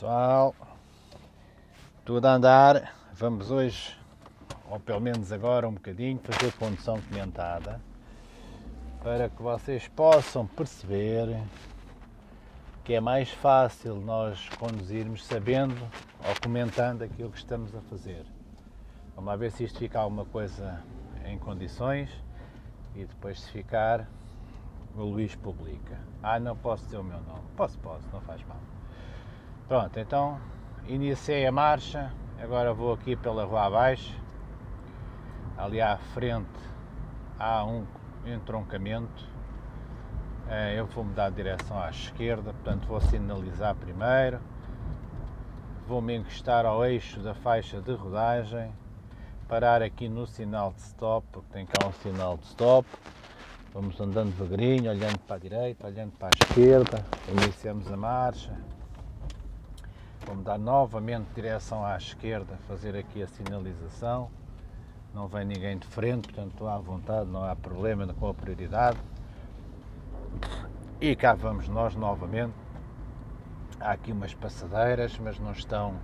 pessoal, tudo a andar. Vamos hoje, ou pelo menos agora um bocadinho, fazer condução comentada para que vocês possam perceber que é mais fácil nós conduzirmos sabendo ou comentando aquilo que estamos a fazer. Vamos ver se isto fica alguma coisa em condições e depois se ficar o Luís publica. Ah, não posso dizer o meu nome. Posso, posso, não faz mal. Pronto, então iniciei a marcha, agora vou aqui pela rua abaixo, ali à frente há um entroncamento, eh, eu vou mudar de direção à esquerda, portanto vou sinalizar primeiro, vou me encostar ao eixo da faixa de rodagem, parar aqui no sinal de stop, porque tem cá um sinal de stop, vamos andando devagarinho, olhando para a direita, olhando para a esquerda, iniciamos a marcha, Vou mudar novamente direção à esquerda, fazer aqui a sinalização. Não vem ninguém de frente, portanto estou à vontade, não há problema com a prioridade. E cá vamos nós novamente. Há aqui umas passadeiras, mas não estão,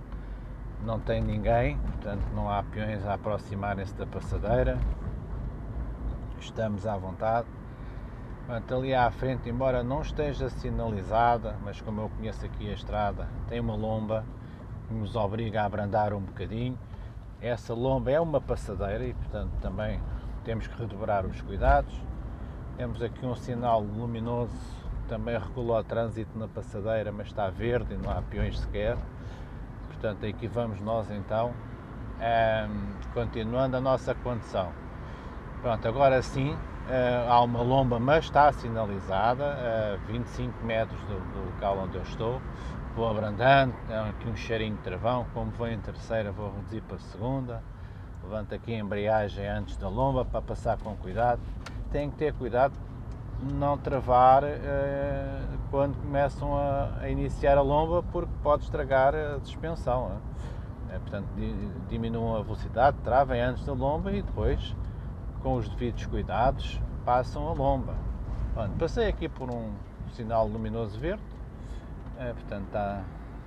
não tem ninguém, portanto não há peões a aproximarem-se da passadeira. Estamos à vontade. Portanto, ali à frente, embora não esteja sinalizada, mas como eu conheço aqui a estrada, tem uma lomba que nos obriga a abrandar um bocadinho. Essa lomba é uma passadeira e, portanto, também temos que redobrar os cuidados. Temos aqui um sinal luminoso, também regula o trânsito na passadeira, mas está verde e não há peões sequer. Portanto, aqui vamos nós então, continuando a nossa condução. Pronto, agora sim, Uh, há uma lomba, mas está sinalizada a 25 metros do, do, local onde eu estou. Vou abrandando, é aqui um cheirinho de travão. Como vou em terceira, vou reduzir para a segunda. Levanto aqui a embreagem antes da lomba para passar com cuidado. Tem que ter cuidado não travar uh, quando começam a, a, iniciar a lomba, porque pode estragar a suspensão. Uh, portanto, diminuam a velocidade, travem antes da lomba e depois com os devidos cuidados, passam a lomba. Bom, passei aqui por um sinal luminoso verde, é, portanto está,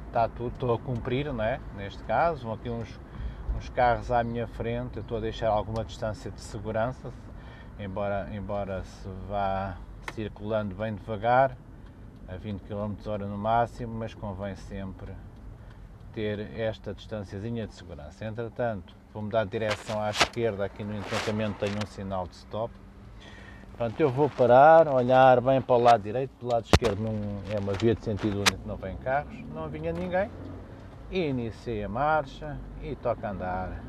está tudo, estou a cumprir, não é? Neste caso, vão aqui uns, uns carros à minha frente, estou a deixar alguma distância de segurança, embora, embora se vá circulando bem devagar, a 20 km hora no máximo, mas convém sempre ter esta distânciazinha de segurança. Entretanto, vou mudar de direção à esquerda, aqui no entroncamento tenho um sinal de stop. Portanto, eu vou parar, olhar bem para o lado direito, do lado esquerdo não, é uma via de sentido único, não vem carros, não vinha ninguém. E iniciei a marcha e toca andar.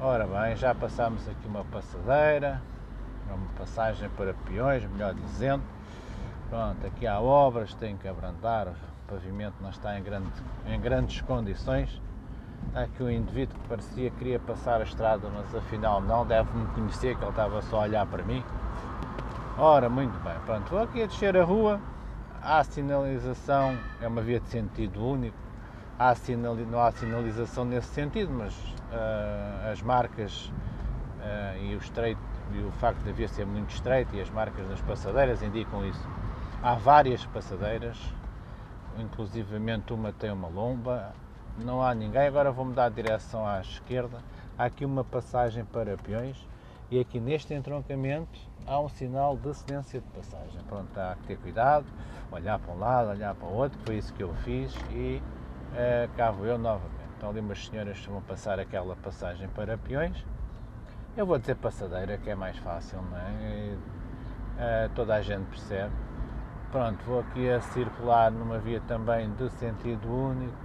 Ora bem, já passámos aqui uma passadeira, uma passagem para peões, melhor dizendo. Pronto, aqui há obras, tenho que abrandar, o pavimento não está em, grande, em grandes condições Há aqui um indivíduo que parecia que queria passar a estrada, mas afinal não, deve-me conhecer, que ele estava só a olhar para mim. Ora, muito bem, pronto, vou aqui a descer a rua, há sinalização, é uma via de sentido único, há não há sinalização nesse sentido, mas uh, as marcas uh, e o estreito e o facto de a via ser muito estreita e as marcas das passadeiras indicam isso. Há várias passadeiras, inclusivamente uma tem uma lomba, não há ninguém, agora vou mudar de direção à esquerda, há aqui uma passagem para peões e aqui neste entroncamento há um sinal de cedência de passagem. Pronto, há que ter cuidado, olhar para um lado, olhar para o outro, foi isso que eu fiz e uh, cá vou eu novamente. Estão ali umas senhoras vão passar aquela passagem para peões. Eu vou dizer passadeira, que é mais fácil, não é? E, uh, toda a gente percebe. Pronto, vou aqui a circular numa via também de sentido único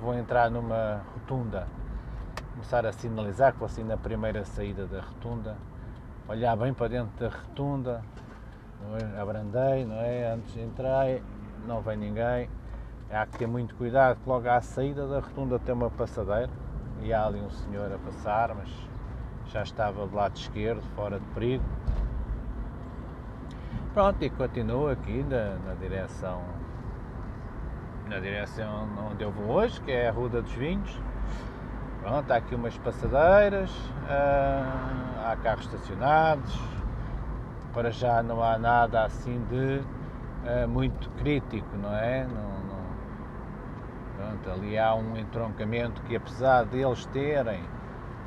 vou entrar numa rotunda, começar a sinalizar que vou assim na primeira saída da rotunda, olhar bem para dentro da rotunda, é? abrandei, não é? Antes de entrar, não vem ninguém. Há que ter muito cuidado, que logo à saída da rotunda tem uma passadeira e há ali um senhor a passar, mas já estava do lado esquerdo, fora de perigo. Pronto, e continuo aqui na, na direção na direção onde eu vou hoje, que é a Ruda dos Vinhos. Pronto, há aqui umas passadeiras, uh, há carros estacionados, para já não há nada assim de uh, muito crítico, não é? Não, não, Pronto, ali há um entroncamento que apesar deles terem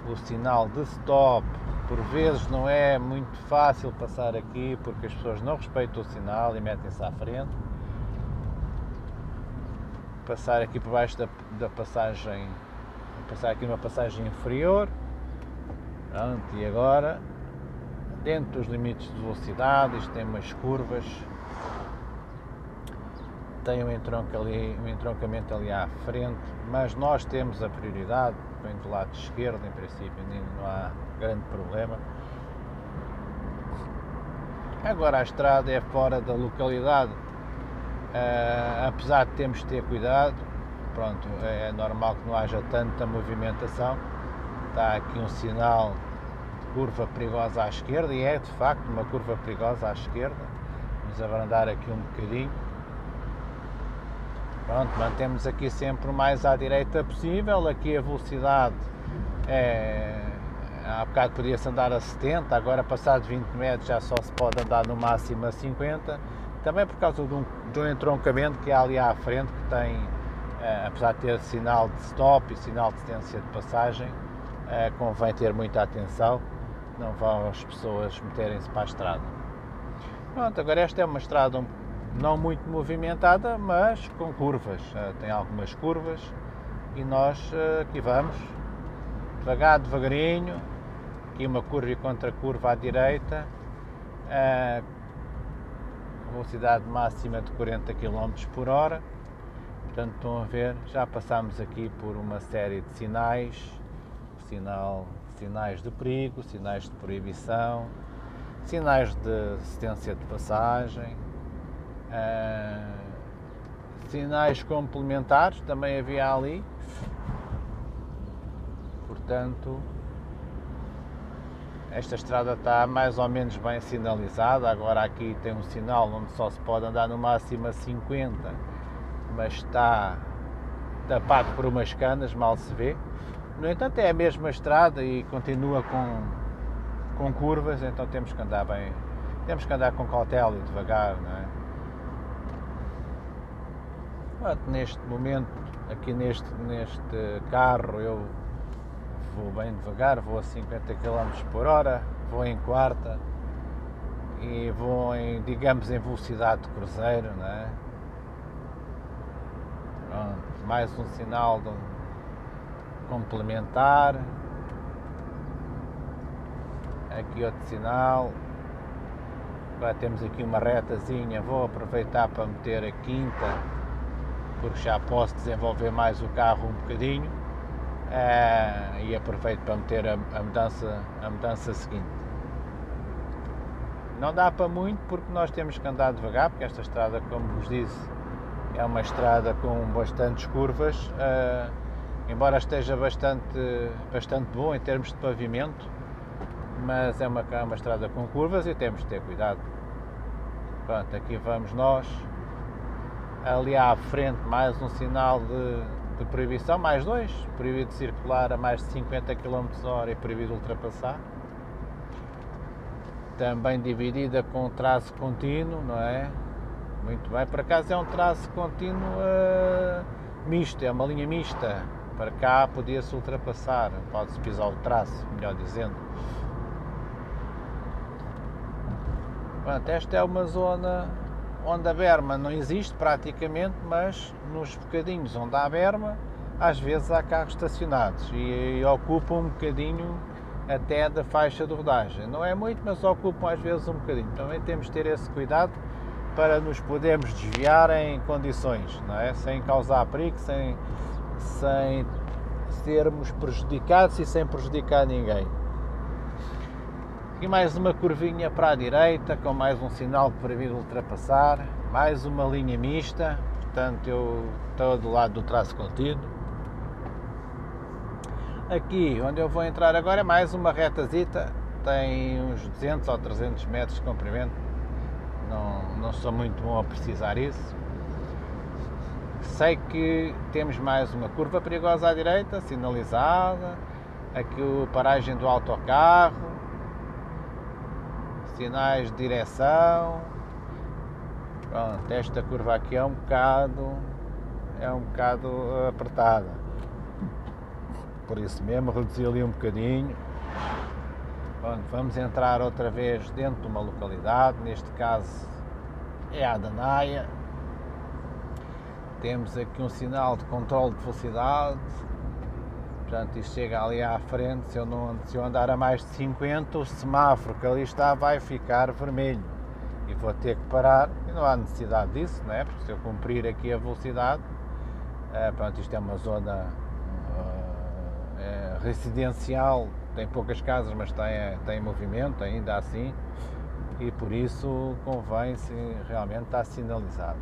o sinal de stop, por vezes não é muito fácil passar aqui porque as pessoas não respeitam o sinal e metem-se à frente. Passar aqui por baixo da, da passagem, passar aqui numa passagem inferior. Pronto, e agora, dentro dos limites de velocidade, isto tem umas curvas tem um, entronco ali, um entroncamento ali à frente, mas nós temos a prioridade, vem do lado esquerdo, em princípio não há grande problema. Agora a estrada é fora da localidade, uh, apesar de termos de ter cuidado, pronto, é normal que não haja tanta movimentação, está aqui um sinal de curva perigosa à esquerda, e é de facto uma curva perigosa à esquerda, vamos abrandar aqui um bocadinho, Pronto, mantemos aqui sempre o mais à direita possível, aqui a velocidade é, há bocado podia-se andar a 70, agora passado 20 metros já só se pode andar no máximo a 50, também por causa de um, de um entroncamento que há ali à frente que tem, é, apesar de ter sinal de stop e sinal de distância de passagem, é, convém ter muita atenção, não vão as pessoas meterem-se para a estrada. Pronto, agora esta é uma estrada um não muito movimentada, mas com curvas. Eh, tem algumas curvas e nós eh, aqui vamos, devagar, devagarinho, aqui uma curva e contra curva à direita, eh, velocidade máxima de 40 km por hora. Portanto, estão a ver, já passamos aqui por uma série de sinais, sinal, sinais de perigo, sinais de proibição, sinais de assistência de passagem, Uh, sinais complementares também havia ali. Portanto, esta estrada está mais ou menos bem sinalizada. Agora aqui tem um sinal onde só se pode andar no máximo a 50, mas está tapado por umas canas, mal se vê. No entanto, é a mesma estrada e continua com, com curvas, então temos que andar bem, temos que andar com cautela e devagar, não é? Neste momento, aqui neste, neste carro, eu vou bem devagar, vou a 50 km por hora, vou em quarta e vou em, digamos, em velocidade de cruzeiro, não é? Pronto, mais um sinal de complementar. Aqui outro sinal. Agora temos aqui uma retazinha, vou aproveitar para meter a quinta porque já posso desenvolver mais o carro um bocadinho uh, e aproveito para meter a, a, mudança, a mudança seguinte. Não dá para muito porque nós temos que andar devagar, porque esta estrada, como vos disse, é uma estrada com bastantes curvas, uh, embora esteja bastante, bastante bom em termos de pavimento, mas é uma, é uma estrada com curvas e temos de ter cuidado. Pronto, aqui vamos nós ali à frente mais um sinal de, de proibição, mais dois, proibido circular a mais de 50 km h e proibido ultrapassar. Também dividida com traço contínuo, não é? Muito bem, por acaso é um traço contínuo uh, misto, é uma linha mista. Para cá podia-se ultrapassar, pode-se pisar o traço, melhor dizendo. Pronto, esta é uma zona onde a berma não existe praticamente, mas nos bocadinhos onde há berma, às vezes há carros estacionados e, e ocupam um bocadinho até da faixa de rodagem. Não é muito, mas ocupam às vezes um bocadinho. Também temos de ter esse cuidado para nos podermos desviar em condições, não é? sem causar perigo, sem, sem sermos prejudicados e sem prejudicar ninguém. E mais uma curvinha para a direita, com mais um sinal para vir ultrapassar, mais uma linha mista, portanto eu estou do lado do traço contínuo. Aqui, onde eu vou entrar agora, é mais uma retazita, tem uns 200 ou 300 metros de comprimento, não, não sou muito bom a precisar isso. Sei que temos mais uma curva perigosa à direita, sinalizada, aqui o paragem do autocarro, sinais de direção. Pronto, esta curva aqui é um bocado é um bocado apertada. Por isso mesmo reduzi ali um bocadinho. vamos entrar outra vez dentro de uma localidade, neste caso é a Danaia. Temos aqui um sinal de controle de velocidade, portanto isto chega ali à frente, se eu, não, se eu andar a mais de 50, o semáforo que ali está vai ficar vermelho e vou ter que parar, e não há necessidade disso, não é? Porque se eu cumprir aqui a velocidade, é, pronto, isto é uma zona uh, é, residencial, tem poucas casas, mas tem, tem movimento ainda assim, e por isso convém se realmente estar sinalizado.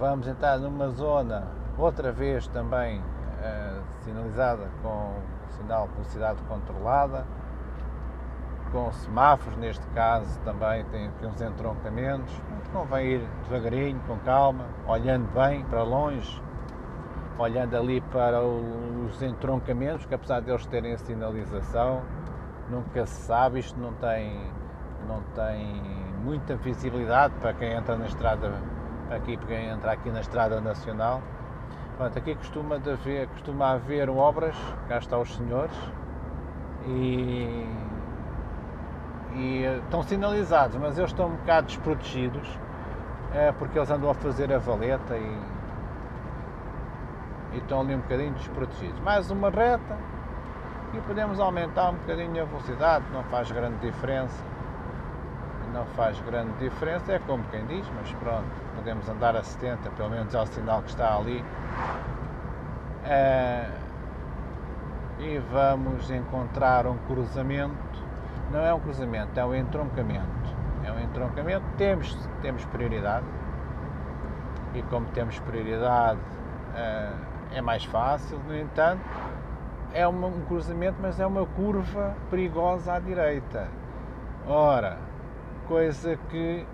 Vamos entrar numa zona, outra vez também sinalizada com sinal de velocidade controlada, com semáforos, neste caso também tem aqui uns entroncamentos. Convém ir devagarinho, com calma, olhando bem para longe, olhando ali para os entroncamentos, que apesar de eles terem a sinalização, nunca se sabe, isto não tem, não tem muita visibilidade para quem entra na estrada, aqui, para quem entra aqui na estrada nacional. Pronto, aqui costuma haver, costuma haver obras, cá estão os senhores, e e eh, estão sinalizados, mas eles estão um bocado desprotegidos é, porque eles andam a fazer a valeta e, e estão ali um bocadinho desprotegidos. Mais uma reta e podemos aumentar um bocadinho a velocidade, não faz grande diferença. Não faz grande diferença, é como quem diz, mas pronto, podemos andar a 70, pelo menos é o sinal que está ali. É, e vamos encontrar um cruzamento não é um cruzamento, é um entroncamento. É um entroncamento, temos, temos prioridade e como temos prioridade eh, é mais fácil, no entanto, é um cruzamento, mas é uma curva perigosa à direita. Ora, coisa que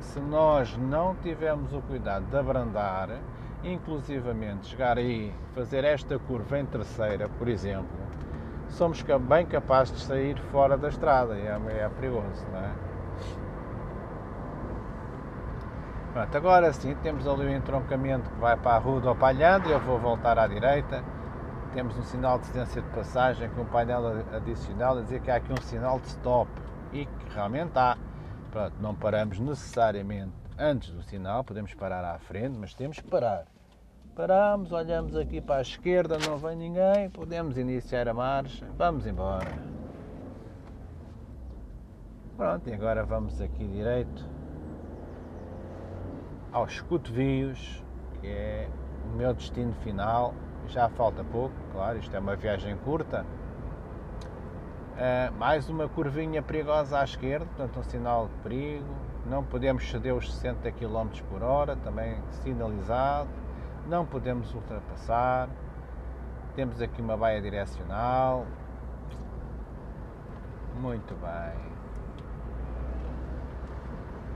se nós não tivermos o cuidado de abrandar, inclusivamente chegar aí, fazer esta curva em terceira, por exemplo, somos bem capazes de sair fora da estrada e é, é perigoso, não é? Pronto, agora sim, temos ali o entroncamento que vai para a Rua do Palhando, eu vou voltar à direita, temos um sinal de distância de passagem com um painel adicional a dizer que há aqui um sinal de stop e que realmente há. Pronto, não paramos necessariamente antes do sinal, podemos parar à frente, mas temos que parar. Paramos, olhamos aqui para a esquerda, não vem ninguém, podemos iniciar a marcha, vamos embora. Pronto, e agora vamos aqui direito aos cotovios, que é o meu destino final. Já falta pouco, claro, isto é uma viagem curta. Uh, mais uma curvinha perigosa à esquerda, portanto um sinal de perigo. Não podemos ceder os 60 km por hora, também sinalizado não podemos ultrapassar. Temos aqui uma baia direcional. Muito bem.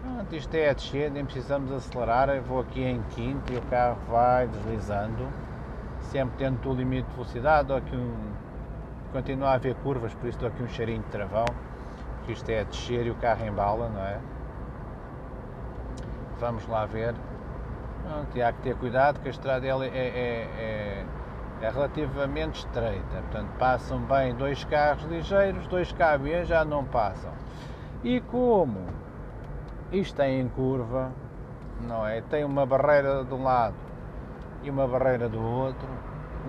Pronto, isto é a descer, nem precisamos acelerar. Eu vou aqui em quinto e o carro vai deslizando, sempre tendo o limite de velocidade. Dou aqui um, continua a haver curvas, por isso dou aqui um cheirinho de travão, que isto é a descer e o carro embala, não é? Vamos lá ver Pronto, e há que ter cuidado que a estrada é, é, é, é, relativamente estreita, portanto passam bem dois carros ligeiros, dois caminhões já não passam. E como isto tem em curva, não é? Tem uma barreira de um lado e uma barreira do outro,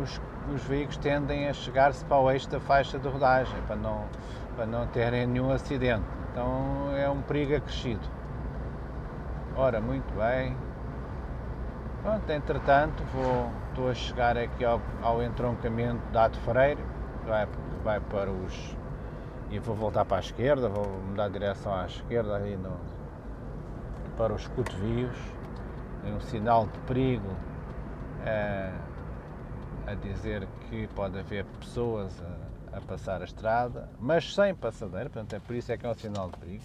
os, os veículos tendem a chegar-se para o eixo da faixa de rodagem, para não, para não terem nenhum acidente. Então é um perigo acrescido. Ora, muito bem, Pronto, entretanto, vou, estou a chegar aqui ao, ao entroncamento da Ato Freire, vai, vai para os. e vou voltar para a esquerda, vou mudar a direção à esquerda aí no, para os cotovios. Tem um sinal de perigo é, a dizer que pode haver pessoas a, a, passar a estrada, mas sem passadeira, portanto é por isso é que é um sinal de perigo.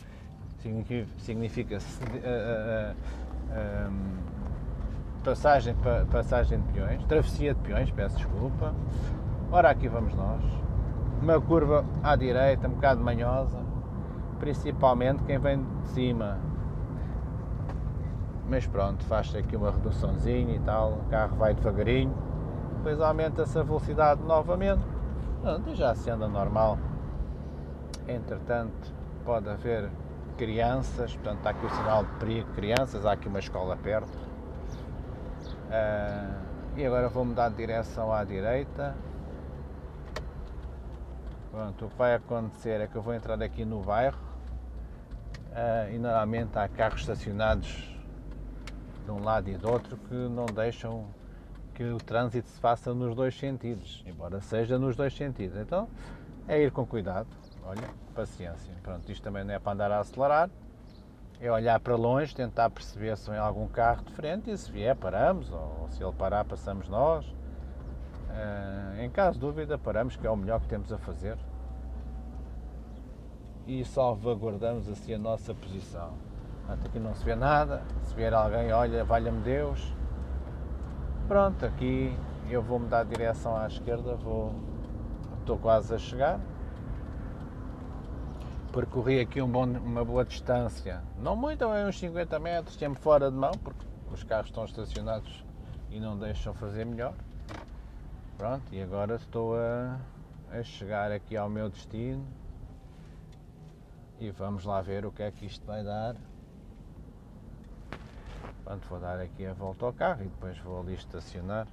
Significa, uh, uh, um, passagem, passagem de peões, travessia de peões, peço desculpa. Ora, aqui vamos nós. Uma curva à direita, um bocado manhosa, principalmente quem vem de cima. mas pronto, faz aqui uma reduçãozinha e tal, o carro vai devagarinho, depois aumenta-se a velocidade novamente, e já se anda normal. Entretanto, pode haver crianças, portanto está aqui o sinal de perigo, crianças, há aqui uma escola perto. Uh, e agora vou mudar de direção à direita. Pronto, o que vai acontecer é que eu vou entrar aqui no bairro uh, e normalmente há carros estacionados de um lado e do outro que não deixam que o trânsito se faça nos dois sentidos, embora seja nos dois sentidos. Então é ir com cuidado, olha, paciência. Pronto, isto também não é para andar a acelerar, é olhar para longe, tentar perceber se vem algum carro de frente e se vier paramos, ou se ele parar passamos nós. Uh, em caso de dúvida paramos, que é o melhor que temos a fazer. E salvaguardamos assim a nossa posição. Portanto, aqui não se vê nada, se vier alguém, olha, valha-me Deus. Pronto, aqui eu vou mudar de direção à esquerda, vou, estou quase a chegar. Percorri aqui um bom, uma boa distância, não muito, é uns 50 metros, sempre fora de mão, porque os carros estão estacionados e não deixam fazer melhor. Pronto, e agora estou a, a chegar aqui ao meu destino e vamos lá ver o que é que isto vai dar. Pronto, vou dar aqui a volta ao carro e depois vou ali estacionar.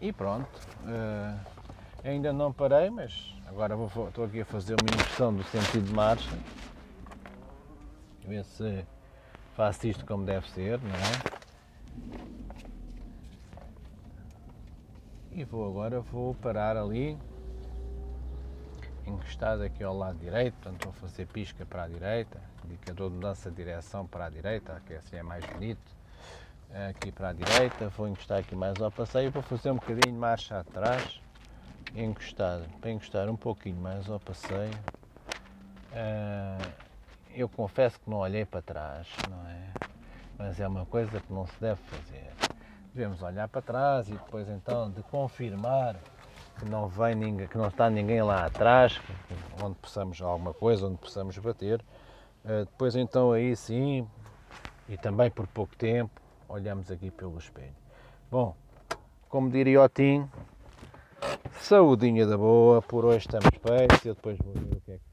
E pronto, uh, ainda não parei, mas agora vou, estou aqui a fazer uma inversão do sentido de marcha. Ver se faço isto como deve ser, não é? E vou agora vou parar ali encostado aqui ao lado direito, portanto vou fazer pisca para a direita, indicador de mudança de direção para a direita, que assim é mais bonito, aqui para a direita, vou encostar aqui mais ao passeio, vou fazer um bocadinho marcha atrás, encostado, para encostar um pouquinho mais ao passeio. Ah, eu confesso que não olhei para trás, não é? Mas é uma coisa que não se deve fazer. Devemos olhar para trás e depois então de confirmar que não vem ninguém, que não está ninguém lá atrás, onde possamos alguma coisa, onde possamos bater. Uh, depois então aí sim, e também por pouco tempo, olhamos aqui pelo espelho. Bom, como diria o Tim, saudinha da boa, por hoje estamos feitos, eu depois vou ver o que é que